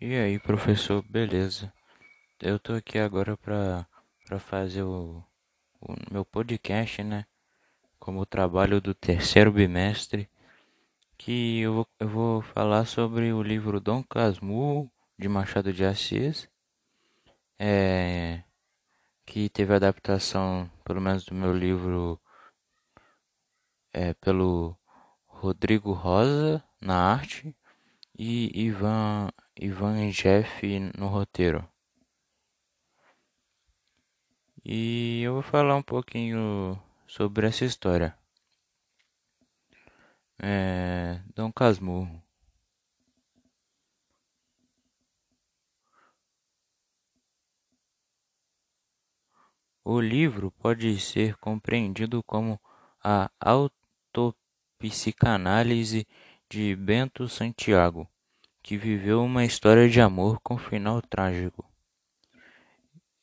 E aí, professor, beleza? Eu tô aqui agora pra, pra fazer o, o meu podcast, né? Como trabalho do terceiro bimestre, que eu vou, eu vou falar sobre o livro Dom Casmurro, de Machado de Assis, é, que teve adaptação, pelo menos do meu livro, é, pelo Rodrigo Rosa, na arte, e Ivan, Ivan Jeff no roteiro. E eu vou falar um pouquinho sobre essa história. É, Dom Casmurro. O livro pode ser compreendido como a autopsicanálise de Bento Santiago, que viveu uma história de amor com final trágico.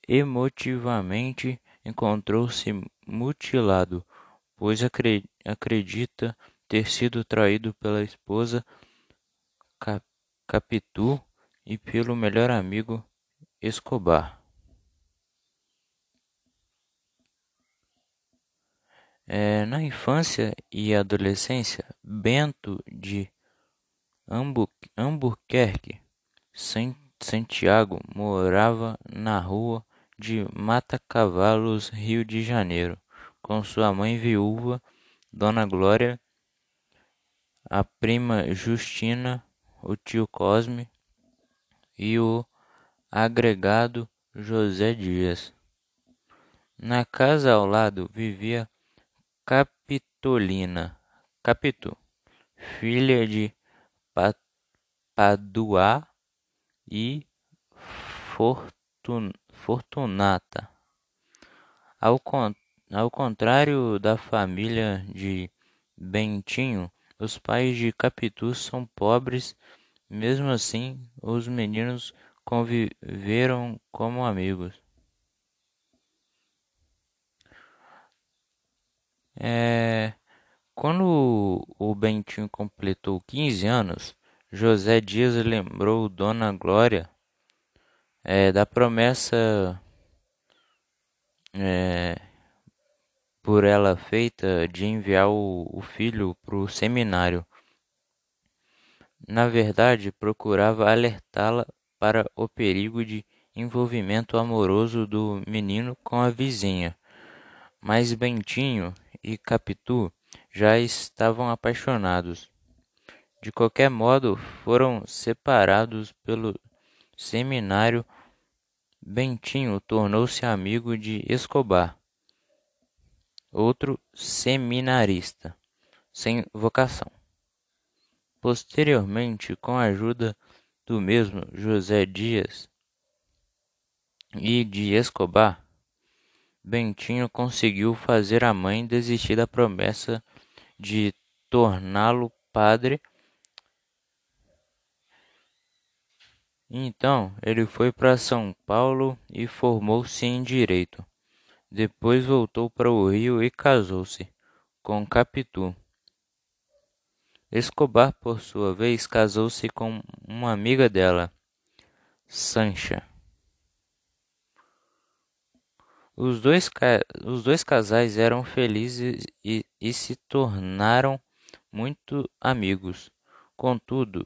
Emotivamente encontrou-se mutilado, pois acredita ter sido traído pela esposa Capitu e pelo melhor amigo Escobar. É, na infância e adolescência, Bento de Albuquerque, Santiago morava na rua de Mata-Cavalos, Rio de Janeiro, com sua mãe viúva, Dona Glória, a prima Justina, o tio Cosme e o agregado José Dias. Na casa ao lado vivia Capitolina, Capitu, filha de Padua e Fortunata. Ao, con ao contrário da família de Bentinho, os pais de Capitu são pobres, mesmo assim, os meninos conviveram como amigos. É, quando o Bentinho completou 15 anos, José Dias lembrou Dona Glória é, da promessa é, por ela feita de enviar o, o filho para o seminário. Na verdade, procurava alertá-la para o perigo de envolvimento amoroso do menino com a vizinha. Mas Bentinho e Capitu já estavam apaixonados. De qualquer modo, foram separados pelo seminário. Bentinho tornou-se amigo de Escobar, outro seminarista sem vocação. Posteriormente, com a ajuda do mesmo José Dias e de Escobar, Bentinho conseguiu fazer a mãe desistir da promessa de torná-lo padre. Então ele foi para São Paulo e formou-se em direito. Depois voltou para o Rio e casou-se com Capitu. Escobar, por sua vez, casou-se com uma amiga dela, Sancha. Os dois, os dois casais eram felizes e, e se tornaram muito amigos. Contudo,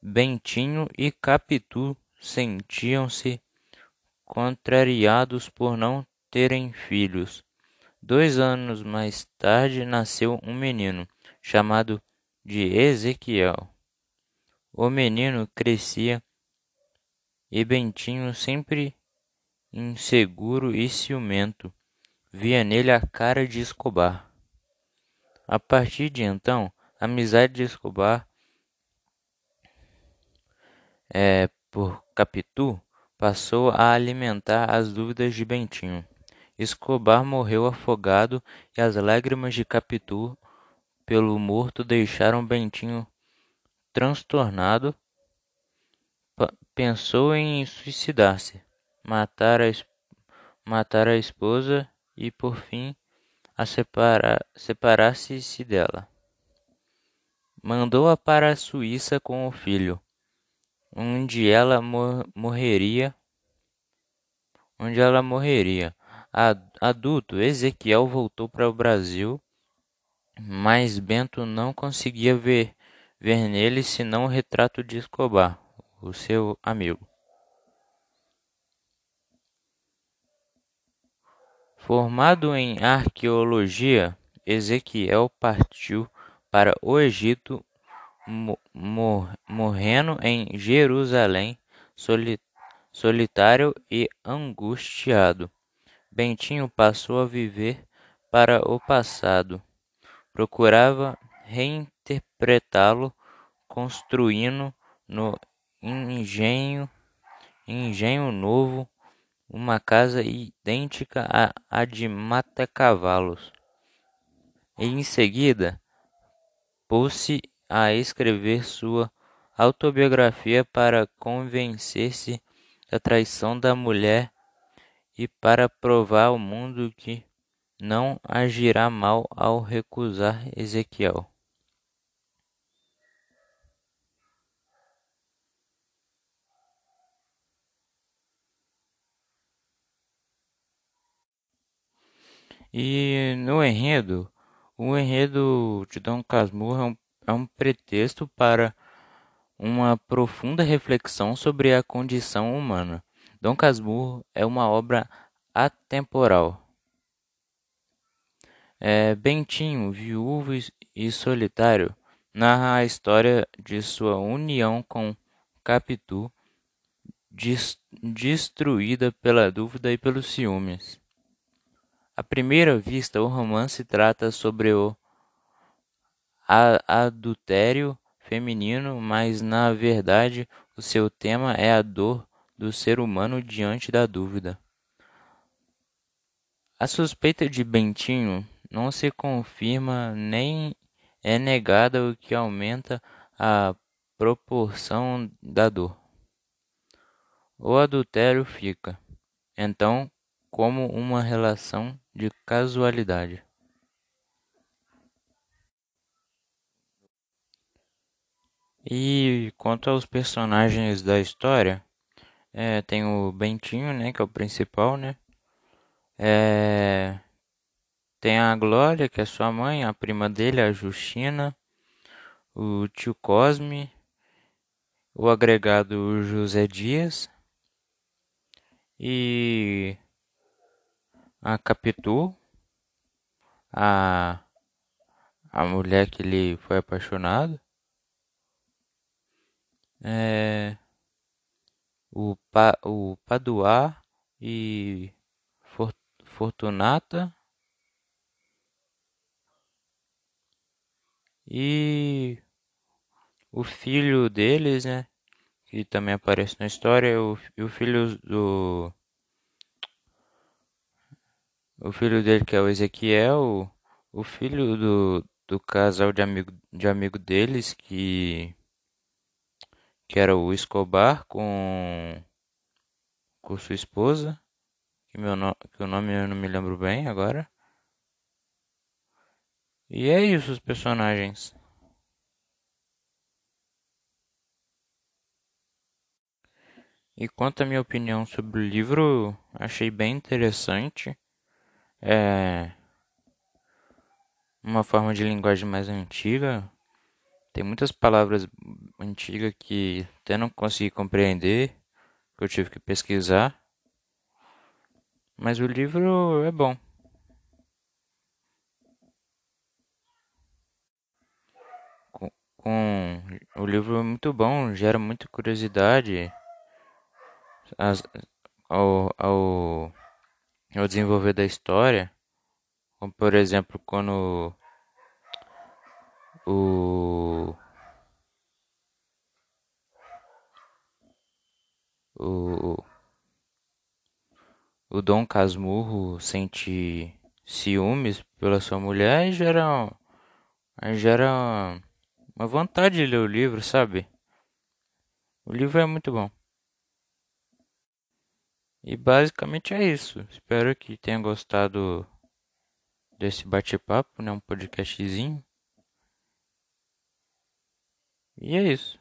Bentinho e Capitu sentiam-se contrariados por não terem filhos. Dois anos mais tarde nasceu um menino, chamado de Ezequiel. O menino crescia e Bentinho sempre inseguro e ciumento, via nele a cara de Escobar. A partir de então, a amizade de Escobar é, por Capitu passou a alimentar as dúvidas de Bentinho. Escobar morreu afogado e as lágrimas de Capitu pelo morto deixaram Bentinho transtornado. Pensou em suicidar-se matar a, matar a esposa e, por fim, a separar, separar-se dela. Mandou-a para a Suíça com o filho. onde ela mor morreria, onde ela morreria. Adulto, Ezequiel voltou para o Brasil, mas Bento não conseguia ver, ver nele senão o retrato de Escobar, o seu amigo. Formado em arqueologia, Ezequiel partiu para o Egito, morrendo em Jerusalém, solitário e angustiado. Bentinho passou a viver para o passado. Procurava reinterpretá-lo, construindo no engenho, engenho novo uma casa idêntica à de Mata-Cavalos. Em seguida, pôs-se a escrever sua autobiografia para convencer-se da traição da mulher e para provar ao mundo que não agirá mal ao recusar Ezequiel. E no enredo, o enredo de Dom Casmurro é um, é um pretexto para uma profunda reflexão sobre a condição humana. Dom Casmurro é uma obra atemporal. É, Bentinho, viúvo e solitário, narra a história de sua união com Capitu, destruída pela dúvida e pelos ciúmes. À primeira vista, o romance trata sobre o adultério feminino, mas na verdade o seu tema é a dor do ser humano diante da dúvida. A suspeita de Bentinho não se confirma nem é negada, o que aumenta a proporção da dor. O adultério fica, então, como uma relação de casualidade. E quanto aos personagens da história, é, tem o Bentinho, né, que é o principal, né? É, tem a Glória, que é sua mãe, a prima dele, a Justina, o tio Cosme, o agregado José Dias e a Capitu, a, a mulher que ele foi apaixonado, é, o, pa, o Paduá e Fortunata e o filho deles, né, que também aparece na história, o, o filho do o filho dele, que é o Ezequiel, o filho do, do casal de amigo, de amigo deles, que, que era o Escobar com, com sua esposa, que, meu no, que o nome eu não me lembro bem agora. E é isso, os personagens. E quanto à minha opinião sobre o livro, achei bem interessante é uma forma de linguagem mais antiga. Tem muitas palavras antigas que até não consegui compreender, que eu tive que pesquisar. Mas o livro é bom. Com, com o livro é muito bom, gera muita curiosidade as, ao, ao o desenvolver da história, como por exemplo quando o o, o Dom Casmurro sente ciúmes pela sua mulher e gera, gera uma vontade de ler o livro, sabe? O livro é muito bom. E basicamente é isso. Espero que tenha gostado desse bate-papo, né? Um podcastzinho. E é isso.